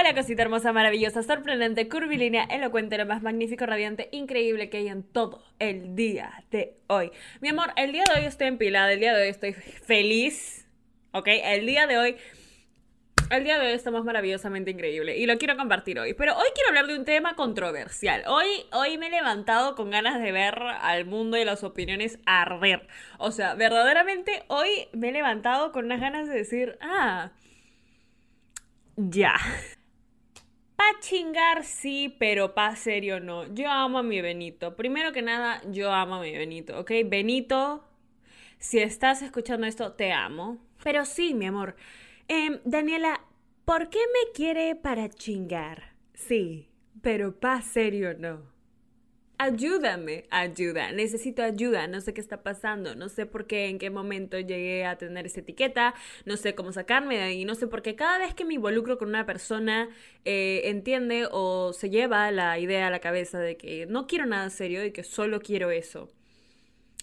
Hola cosita hermosa, maravillosa, sorprendente, curvilínea, elocuente, lo más magnífico, radiante, increíble que hay en todo el día de hoy. Mi amor, el día de hoy estoy empilada, el día de hoy estoy feliz, ¿ok? El día de hoy... El día de hoy estamos maravillosamente increíble y lo quiero compartir hoy. Pero hoy quiero hablar de un tema controversial. Hoy, hoy me he levantado con ganas de ver al mundo y las opiniones arder. O sea, verdaderamente hoy me he levantado con unas ganas de decir, ah, ya. Pa' chingar sí, pero pa' serio no. Yo amo a mi Benito. Primero que nada, yo amo a mi Benito, ¿ok? Benito, si estás escuchando esto, te amo. Pero sí, mi amor. Em, Daniela, ¿por qué me quiere para chingar? Sí, pero pa' serio no ayúdame, ayuda, necesito ayuda, no sé qué está pasando, no sé por qué, en qué momento llegué a tener esa etiqueta, no sé cómo sacarme de ahí, no sé por qué cada vez que me involucro con una persona eh, entiende o se lleva la idea a la cabeza de que no quiero nada serio y que solo quiero eso.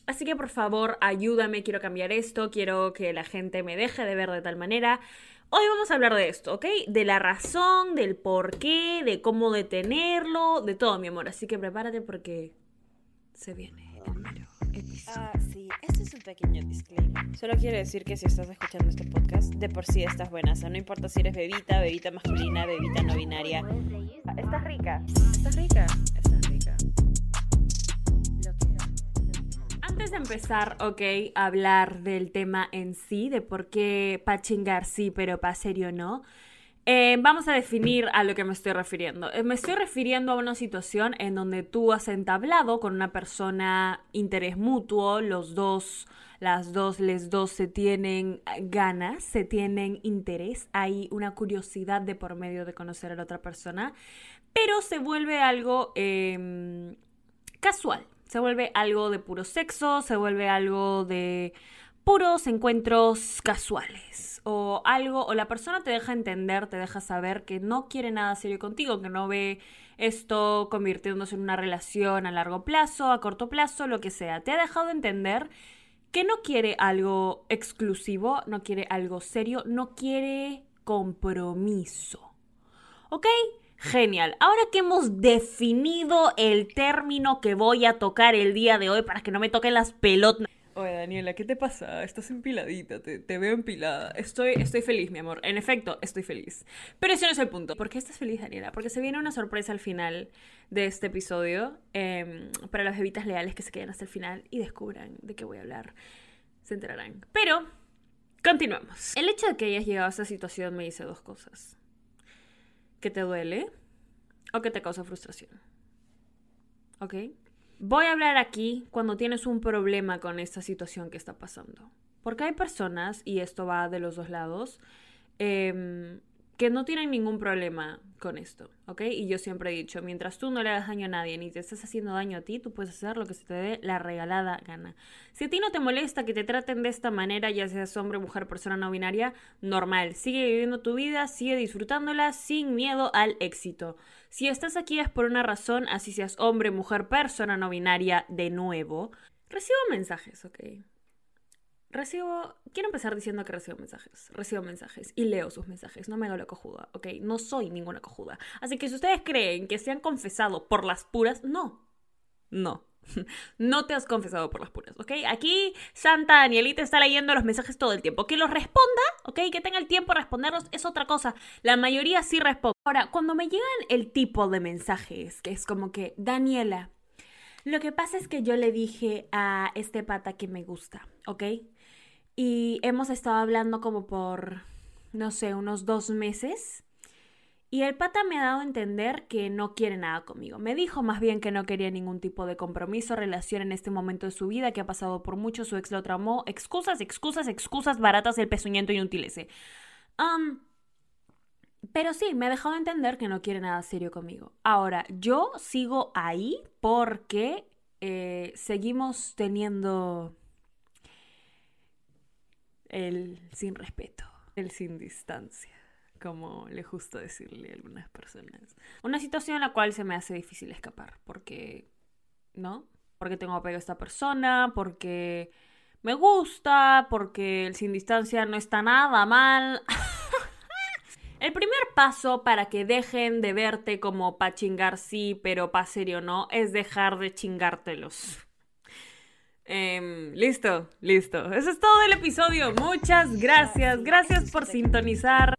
Así que por favor, ayúdame, quiero cambiar esto, quiero que la gente me deje de ver de tal manera. Hoy vamos a hablar de esto, ¿ok? De la razón, del por qué, de cómo detenerlo, de todo, mi amor. Así que prepárate porque se viene el Ah, sí, este es un pequeño disclaimer. Solo quiero decir que si estás escuchando este podcast, de por sí estás buena. O sea, no importa si eres bebita, bebita masculina, bebita no binaria. Ah, estás rica. Estás rica. Antes de empezar, ok, a hablar del tema en sí, de por qué pa' chingar sí, pero pa' serio no, eh, vamos a definir a lo que me estoy refiriendo. Eh, me estoy refiriendo a una situación en donde tú has entablado con una persona interés mutuo, los dos, las dos, les dos se tienen ganas, se tienen interés, hay una curiosidad de por medio de conocer a la otra persona, pero se vuelve algo em, casual, se vuelve algo de puro sexo, se vuelve algo de puros encuentros casuales o algo, o la persona te deja entender, te deja saber que no quiere nada serio contigo, que no ve esto convirtiéndose en una relación a largo plazo, a corto plazo, lo que sea. Te ha dejado entender que no quiere algo exclusivo, no quiere algo serio, no quiere compromiso. ¿Ok? Genial. Ahora que hemos definido el término que voy a tocar el día de hoy para que no me toquen las pelotas. Oye, Daniela, ¿qué te pasa? Estás empiladita, te, veo empilada. Estoy, estoy feliz, mi amor. En efecto, estoy feliz. Pero ese no es el punto. ¿Por qué estás feliz, Daniela? Porque se viene una sorpresa al final de este episodio em, para las bebitas leales que se queden hasta el final y descubran de qué voy a hablar. Se enterarán. Pero, continuamos. El hecho de que hayas llegado a esta situación me dice dos cosas te duele o que te causa frustración. ¿Ok? Voy a hablar aquí cuando tienes un problema con esta situación que está pasando. Porque hay personas, y esto va de los dos lados, eh, que no tienen ningún problema con esto, ¿ok? Y yo siempre he dicho, mientras tú no le hagas daño a nadie ni te estés haciendo daño a ti, tú puedes hacer lo que se te dé la regalada gana. Si a ti no te molesta que te traten de esta manera, ya seas hombre, mujer, persona no binaria, normal. Sigue viviendo tu vida, sigue disfrutándola sin miedo al éxito. Si estás aquí es por una razón, así seas hombre, mujer, persona no binaria, de nuevo. Recibo mensajes, ¿ok? Recibo, quiero empezar diciendo que recibo mensajes, recibo mensajes y leo sus mensajes, no me hago la cojuda, ¿ok? No soy ninguna cojuda. Así que si ustedes creen que se han confesado por las puras, no, no. No te has confesado por las puras, ¿ok? Aquí Santa Danielita está leyendo los mensajes todo el tiempo. Que los responda, ¿ok? Que tenga el tiempo de responderlos es otra cosa. La mayoría sí responde. Ahora, cuando me llegan el tipo de mensajes, que es como que, Daniela, lo que pasa es que yo le dije a este pata que me gusta, ¿ok? Y hemos estado hablando como por, no sé, unos dos meses. Y el pata me ha dado a entender que no quiere nada conmigo. Me dijo más bien que no quería ningún tipo de compromiso, relación en este momento de su vida, que ha pasado por mucho, su ex lo tramó. Excusas, excusas, excusas baratas, el pezuñento inútil ese. Um, pero sí, me ha dejado entender que no quiere nada serio conmigo. Ahora, yo sigo ahí porque eh, seguimos teniendo el sin respeto, el sin distancia, como le gusta decirle a algunas personas. Una situación en la cual se me hace difícil escapar, porque, ¿no? Porque tengo apego a esta persona, porque me gusta, porque el sin distancia no está nada mal. El primer paso para que dejen de verte como pa' chingar sí, pero pa' serio no, es dejar de chingártelos. Em, listo, listo. Eso es todo el episodio. Muchas gracias. Gracias por sintonizar.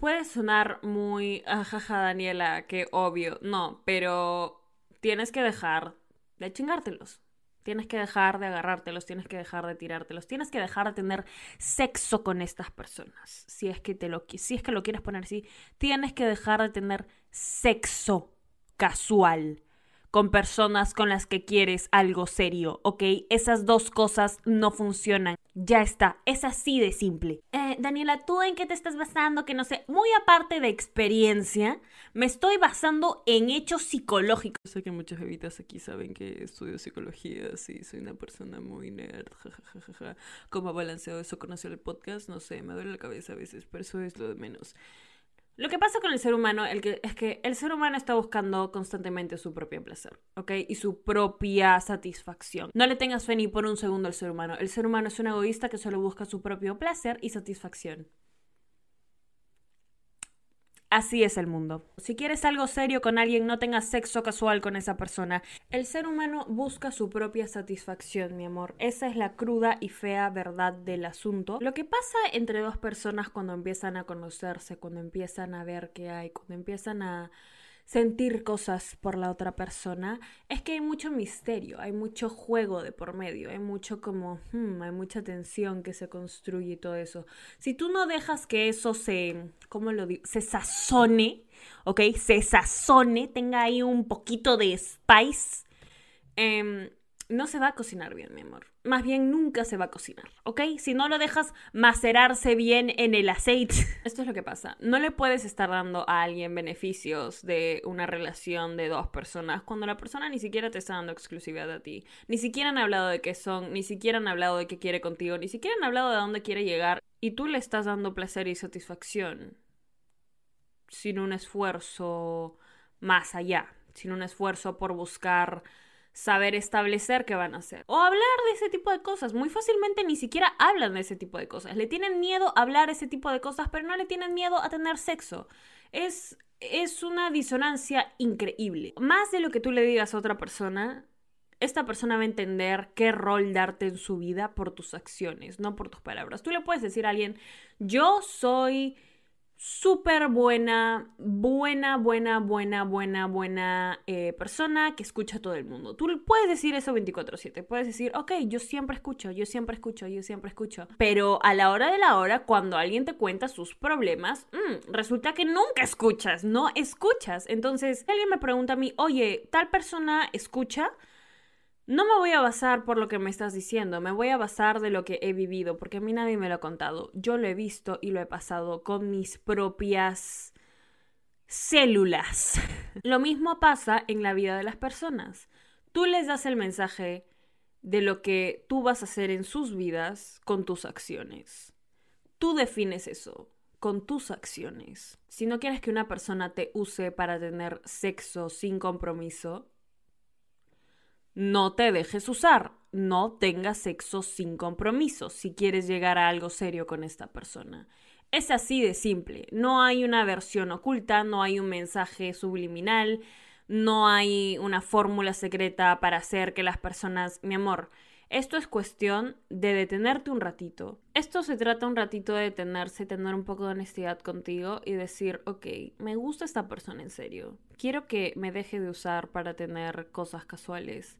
Puede sonar muy, ajaja, Daniela, que obvio. No, pero tienes que dejar de chingártelos. Tienes que dejar de agarrártelos, tienes que dejar de tirártelos, tienes que dejar de tener sexo con estas personas. Si es que te lo si es que lo quieres poner así, tienes que dejar de tener sexo casual con personas con las que quieres algo serio, ¿ok? Esas dos cosas no funcionan. Ya está, es así de simple. Eh, Daniela, ¿tú en qué te estás basando? Que no sé, muy aparte de experiencia, me estoy basando en hechos psicológicos. Sé que muchas bebitas aquí saben que estudio psicología, sí, soy una persona muy nerd, jajajaja. ¿Cómo ha balanceado eso con el podcast? No sé, me duele la cabeza a veces, pero eso es lo de menos. Lo que pasa con el ser humano es que el ser humano está buscando constantemente su propio placer, ¿ok? Y su propia satisfacción. No le tengas fe ni por un segundo al ser humano. El ser humano es un egoísta que solo busca su propio placer y satisfacción. Así es el mundo. Si quieres algo serio con alguien, no tengas sexo casual con esa persona. El ser humano busca su propia satisfacción, mi amor. Esa es la cruda y fea verdad del asunto. Lo que pasa entre dos personas cuando empiezan a conocerse, cuando empiezan a ver qué hay, cuando empiezan a sentir cosas por la otra persona, es que hay mucho misterio, hay mucho juego de por medio, hay mucho como, hmm, hay mucha tensión que se construye y todo eso. Si tú no dejas que eso se, ¿cómo lo digo? Se sazone, ¿ok? Se sazone, tenga ahí un poquito de spice, eh, no se va a cocinar bien, mi amor. Más bien nunca se va a cocinar, ¿ok? Si no lo dejas macerarse bien en el aceite. Esto es lo que pasa. No le puedes estar dando a alguien beneficios de una relación de dos personas cuando la persona ni siquiera te está dando exclusividad a ti. Ni siquiera han hablado de qué son, ni siquiera han hablado de qué quiere contigo, ni siquiera han hablado de dónde quiere llegar. Y tú le estás dando placer y satisfacción sin un esfuerzo más allá, sin un esfuerzo por buscar saber establecer qué van a hacer. O hablar de ese tipo de cosas. Muy fácilmente ni siquiera hablan de ese tipo de cosas. Le tienen miedo a hablar ese tipo de cosas, pero no le tienen miedo a tener sexo. Es, es una disonancia increíble. Más de lo que tú le digas a otra persona, esta persona va a entender qué rol darte en su vida por tus acciones, no por tus palabras. Tú le puedes decir a alguien, yo soy súper buena, buena, buena, buena, buena, buena eh, persona que escucha a todo el mundo. Tú puedes decir eso 24/7, puedes decir, ok, yo siempre escucho, yo siempre escucho, yo siempre escucho. Pero a la hora de la hora, cuando alguien te cuenta sus problemas, mm, resulta que nunca escuchas, no escuchas. Entonces, alguien me pregunta a mí, oye, tal persona escucha, no me voy a basar por lo que me estás diciendo, me voy a basar de lo que he vivido, porque a mí nadie me lo ha contado. Yo lo he visto y lo he pasado con mis propias células. lo mismo pasa en la vida de las personas. Tú les das el mensaje de lo que tú vas a hacer en sus vidas con tus acciones. Tú defines eso con tus acciones. Si no quieres que una persona te use para tener sexo sin compromiso, no te dejes usar, no tengas sexo sin compromiso si quieres llegar a algo serio con esta persona. Es así de simple, no hay una versión oculta, no hay un mensaje subliminal, no hay una fórmula secreta para hacer que las personas, mi amor, esto es cuestión de detenerte un ratito. Esto se trata un ratito de detenerse, tener un poco de honestidad contigo y decir, ok, me gusta esta persona en serio. Quiero que me deje de usar para tener cosas casuales.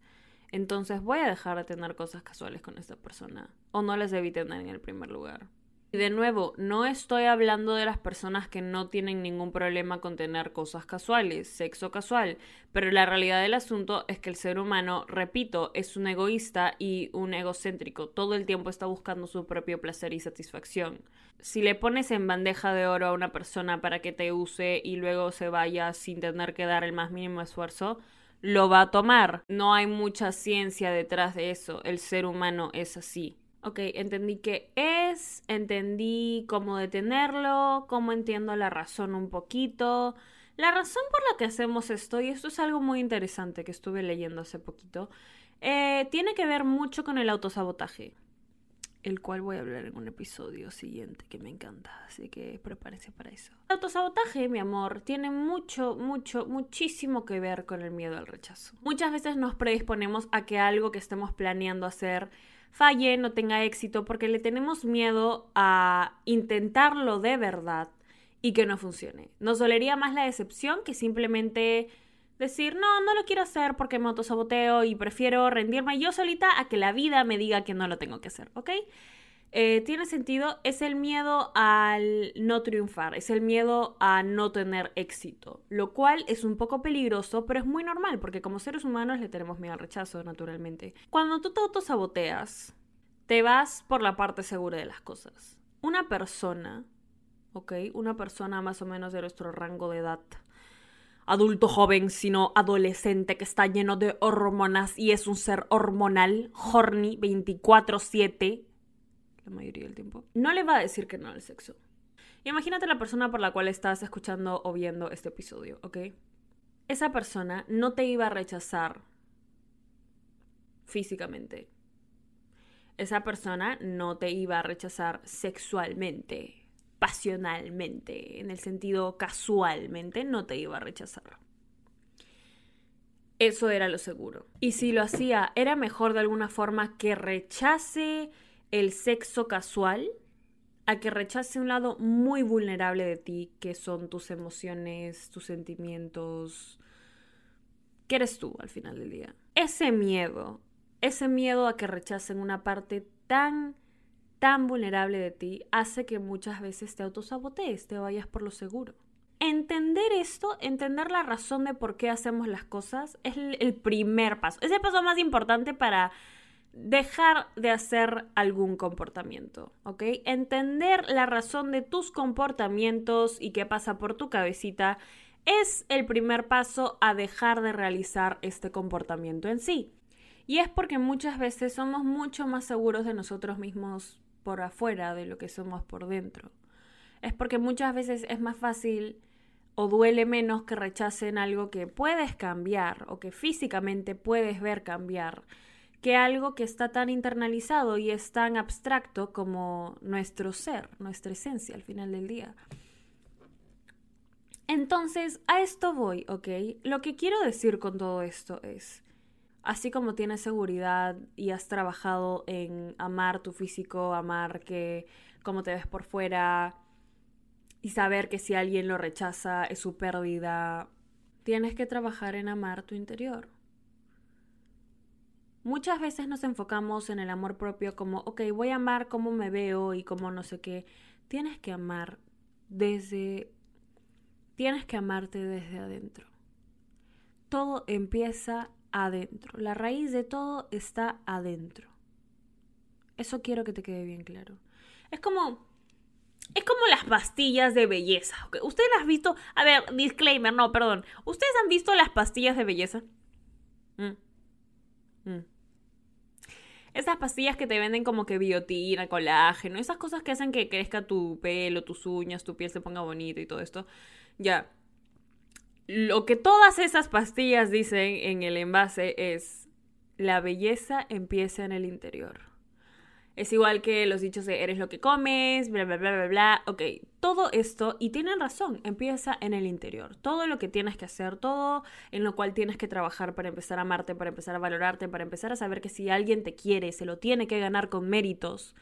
Entonces voy a dejar de tener cosas casuales con esta persona. O no las debí tener en el primer lugar. Y de nuevo, no estoy hablando de las personas que no tienen ningún problema con tener cosas casuales, sexo casual, pero la realidad del asunto es que el ser humano, repito, es un egoísta y un egocéntrico. Todo el tiempo está buscando su propio placer y satisfacción. Si le pones en bandeja de oro a una persona para que te use y luego se vaya sin tener que dar el más mínimo esfuerzo, lo va a tomar. No hay mucha ciencia detrás de eso. El ser humano es así. Ok, entendí qué es, entendí cómo detenerlo, cómo entiendo la razón un poquito. La razón por la que hacemos esto, y esto es algo muy interesante que estuve leyendo hace poquito, eh, tiene que ver mucho con el autosabotaje. El cual voy a hablar en un episodio siguiente que me encanta, así que prepárense para eso. El autosabotaje, mi amor, tiene mucho, mucho, muchísimo que ver con el miedo al rechazo. Muchas veces nos predisponemos a que algo que estemos planeando hacer falle, no tenga éxito, porque le tenemos miedo a intentarlo de verdad y que no funcione. Nos dolería más la decepción que simplemente decir, no, no lo quiero hacer porque me autosaboteo y prefiero rendirme yo solita a que la vida me diga que no lo tengo que hacer, ¿ok? Eh, tiene sentido, es el miedo al no triunfar, es el miedo a no tener éxito, lo cual es un poco peligroso, pero es muy normal porque como seres humanos le tenemos miedo al rechazo, naturalmente. Cuando tú te autosaboteas, te vas por la parte segura de las cosas. Una persona, ¿ok? Una persona más o menos de nuestro rango de edad adulto joven, sino adolescente que está lleno de hormonas y es un ser hormonal, horny, 24/7, la mayoría del tiempo, no le va a decir que no al sexo. Imagínate la persona por la cual estás escuchando o viendo este episodio, ¿ok? Esa persona no te iba a rechazar físicamente. Esa persona no te iba a rechazar sexualmente pasionalmente, en el sentido casualmente, no te iba a rechazar. Eso era lo seguro. Y si lo hacía, era mejor de alguna forma que rechace el sexo casual a que rechace un lado muy vulnerable de ti, que son tus emociones, tus sentimientos, que eres tú al final del día. Ese miedo, ese miedo a que rechacen una parte tan tan vulnerable de ti hace que muchas veces te autosabotees, te vayas por lo seguro. Entender esto, entender la razón de por qué hacemos las cosas, es el primer paso. Es el paso más importante para dejar de hacer algún comportamiento, ¿ok? Entender la razón de tus comportamientos y qué pasa por tu cabecita es el primer paso a dejar de realizar este comportamiento en sí. Y es porque muchas veces somos mucho más seguros de nosotros mismos por afuera de lo que somos por dentro. Es porque muchas veces es más fácil o duele menos que rechacen algo que puedes cambiar o que físicamente puedes ver cambiar que algo que está tan internalizado y es tan abstracto como nuestro ser, nuestra esencia al final del día. Entonces, a esto voy, ¿ok? Lo que quiero decir con todo esto es, así como tienes seguridad y has trabajado en amar tu físico, amar que cómo te ves por fuera y saber que si alguien lo rechaza es su pérdida, tienes que trabajar en amar tu interior. Muchas veces nos enfocamos en el amor propio como, ok, voy a amar cómo me veo y cómo no sé qué. Tienes que amar desde... Tienes que amarte desde adentro. Todo empieza adentro. La raíz de todo está adentro. Eso quiero que te quede bien claro. Es como. Es como las pastillas de belleza. ¿Ustedes las han visto? A ver, disclaimer, no, perdón. ¿Ustedes han visto las pastillas de belleza? Mm. Mm. Esas pastillas que te venden como que biotina, colágeno, esas cosas que hacen que crezca tu pelo, tus uñas, tu piel se ponga bonita y todo esto. Ya lo que todas esas pastillas dicen en el envase es, la belleza empieza en el interior. Es igual que los dichos de eres lo que comes, bla, bla, bla, bla, bla. Ok, todo esto, y tienen razón, empieza en el interior. Todo lo que tienes que hacer, todo en lo cual tienes que trabajar para empezar a amarte, para empezar a valorarte, para empezar a saber que si alguien te quiere, se lo tiene que ganar con méritos.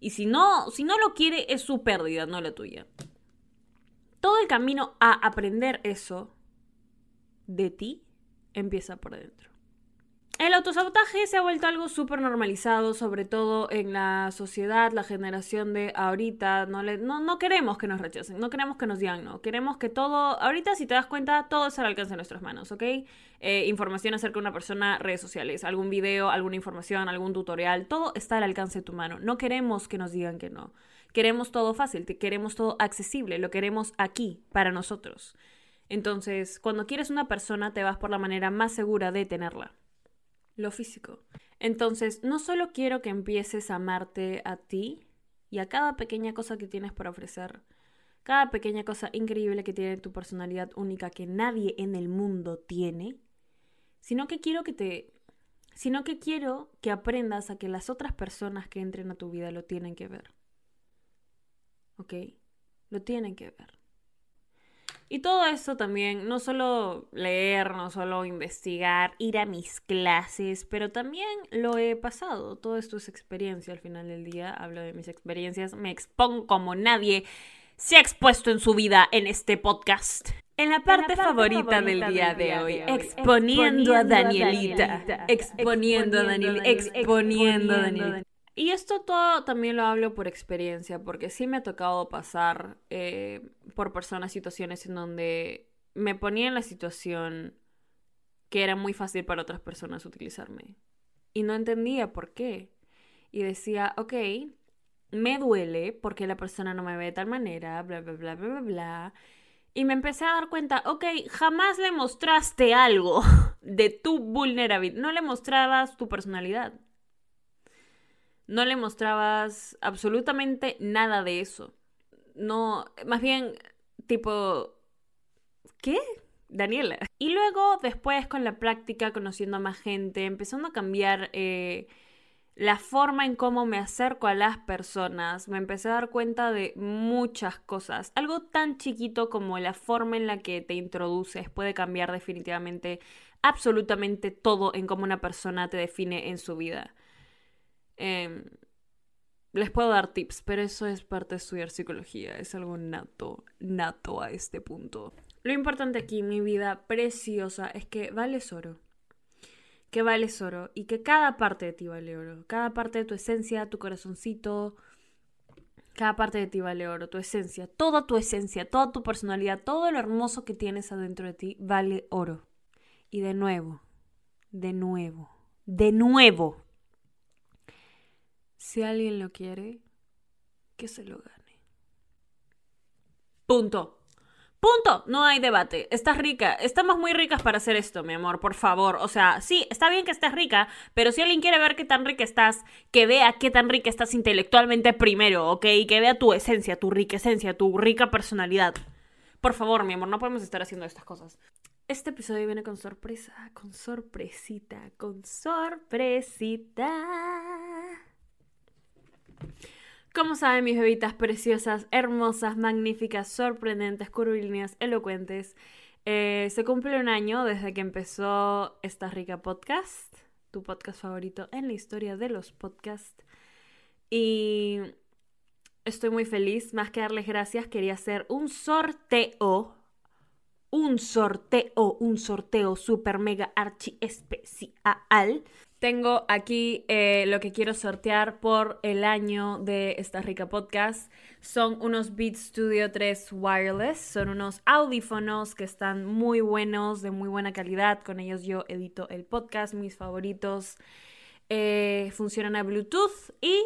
Y si no, si no lo quiere, es su pérdida, no la tuya. Todo el camino a aprender eso de ti empieza por dentro. El autosabotaje se ha vuelto algo súper normalizado, sobre todo en la sociedad, la generación de ahorita. No, le, no, queremos que nos rechacen, no queremos que nos digan no. Queremos que todo, ahorita si te das cuenta, todo es al alcance de nuestras manos, ¿ok? Eh, información acerca de una persona, redes sociales, algún video, alguna información, algún tutorial, todo está al alcance de tu mano. No queremos que nos digan que no. Queremos todo fácil, queremos todo accesible, lo queremos aquí, para nosotros. Entonces, cuando quieres una persona, te vas por la manera más segura de tenerla. Lo físico. Entonces, no solo quiero que empieces a amarte a ti y a cada pequeña cosa que tienes por ofrecer, cada pequeña cosa increíble que tiene tu personalidad única que nadie en el mundo tiene, sino que quiero que te sino que quiero que aprendas a que las otras personas que entren a tu vida lo tienen que ver. ¿Ok? Lo tienen que ver. Y todo eso también, no solo leer, no solo investigar, ir a mis clases, pero también lo he pasado. Todo esto es experiencia al final del día. Hablo de mis experiencias, me expongo como nadie se ha expuesto en su vida en este podcast. En la parte, favorita, del día, de, hoy, exponiendo, a Danielita, exponiendo a Danielita, exponiendo a Danielita. Y esto todo también lo hablo por experiencia, porque sí me ha tocado pasar eh, por personas, situaciones en donde me ponía en la situación que era muy fácil para otras personas utilizarme. Y no entendía por qué. Y decía, ok, me duele porque la persona no me ve de tal manera, bla, bla, bla, bla, bla, bla. Y me empecé a dar cuenta, ok, jamás le mostraste algo de tu vulnerabilidad, no le mostrabas tu personalidad. No le mostrabas absolutamente nada de eso. No, más bien, tipo, ¿qué? Daniela. Y luego, después, con la práctica, conociendo a más gente, empezando a cambiar eh, la forma en cómo me acerco a las personas, me empecé a dar cuenta de muchas cosas. Algo tan chiquito como la forma en la que te introduces puede cambiar definitivamente absolutamente todo en cómo una persona te define en su vida. Em, les puedo dar tips, pero eso es parte de estudiar psicología, es algo nato, nato a este punto. Lo importante aquí, mi vida preciosa, es que vales oro que vales oro y que cada parte de ti vale oro. Cada parte de tu esencia, tu corazoncito, cada parte de ti vale oro, tu esencia, toda tu esencia, toda tu personalidad, todo lo hermoso que tienes adentro de ti vale oro. Y de nuevo, de nuevo, de nuevo, si alguien lo quiere, que se lo gane. Punto. Punto, no hay debate. Estás rica. Estamos muy ricas para hacer esto, mi amor, por favor. O sea, sí, está bien que estés rica, pero si alguien quiere ver qué tan rica estás, que vea qué tan rica estás intelectualmente primero, ¿ok? Que vea tu esencia, tu rica esencia, tu rica personalidad. Por favor, mi amor, no podemos estar haciendo estas cosas. Este episodio viene con sorpresa, con sorpresita, con sorpresita. Como saben, mis bebitas preciosas, hermosas, magníficas, sorprendentes, curvilíneas, elocuentes, eh, se cumple un año desde que empezó esta rica podcast, tu podcast favorito en la historia de los podcasts. Y estoy muy feliz. Más que darles gracias, quería hacer un sorteo. Un sorteo, un sorteo super mega archi especial tengo aquí eh, lo que quiero sortear por el año de esta rica podcast. Son unos Beats Studio 3 Wireless. Son unos audífonos que están muy buenos, de muy buena calidad. Con ellos yo edito el podcast, mis favoritos. Eh, funcionan a Bluetooth y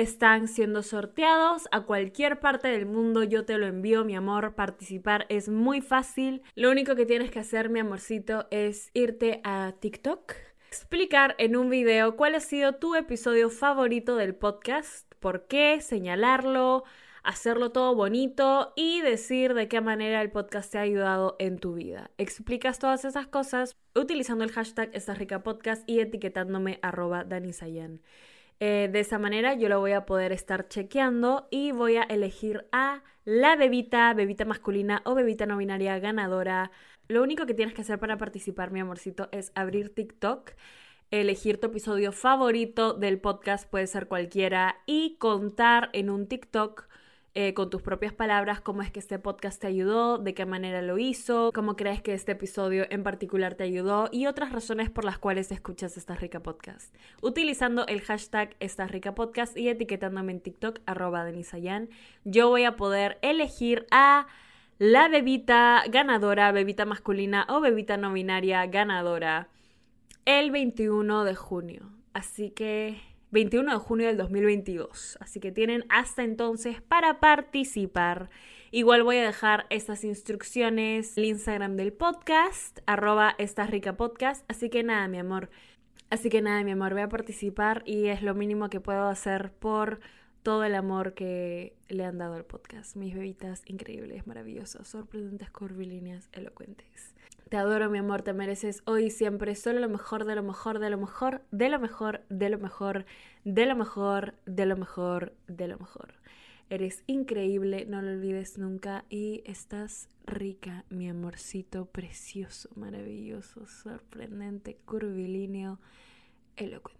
están siendo sorteados a cualquier parte del mundo. Yo te lo envío, mi amor. Participar es muy fácil. Lo único que tienes que hacer, mi amorcito, es irte a TikTok explicar en un video cuál ha sido tu episodio favorito del podcast, por qué, señalarlo, hacerlo todo bonito y decir de qué manera el podcast te ha ayudado en tu vida. Explicas todas esas cosas utilizando el hashtag Podcast y etiquetándome arroba danisayan. Eh, de esa manera yo lo voy a poder estar chequeando y voy a elegir a la bebita, bebita masculina o bebita no binaria ganadora. Lo único que tienes que hacer para participar, mi amorcito, es abrir TikTok, elegir tu episodio favorito del podcast, puede ser cualquiera, y contar en un TikTok eh, con tus propias palabras cómo es que este podcast te ayudó, de qué manera lo hizo, cómo crees que este episodio en particular te ayudó y otras razones por las cuales escuchas esta rica podcast. Utilizando el hashtag esta rica podcast y etiquetándome en TikTok arroba denisayan, yo voy a poder elegir a la bebita ganadora, bebita masculina o bebita no binaria ganadora el 21 de junio. Así que 21 de junio del 2022. Así que tienen hasta entonces para participar. Igual voy a dejar estas instrucciones en el Instagram del podcast, arroba podcast. Así que nada, mi amor. Así que nada, mi amor, voy a participar y es lo mínimo que puedo hacer por todo el amor que le han dado al podcast. Mis bebitas increíbles, maravillosas, sorprendentes, curvilíneas, elocuentes. Te adoro, mi amor, te mereces hoy y siempre solo lo mejor, de lo mejor, de lo mejor, de lo mejor, de lo mejor, de lo mejor, de lo mejor, de lo mejor. Eres increíble, no lo olvides nunca y estás rica, mi amorcito precioso, maravilloso, sorprendente, curvilíneo, elocuente.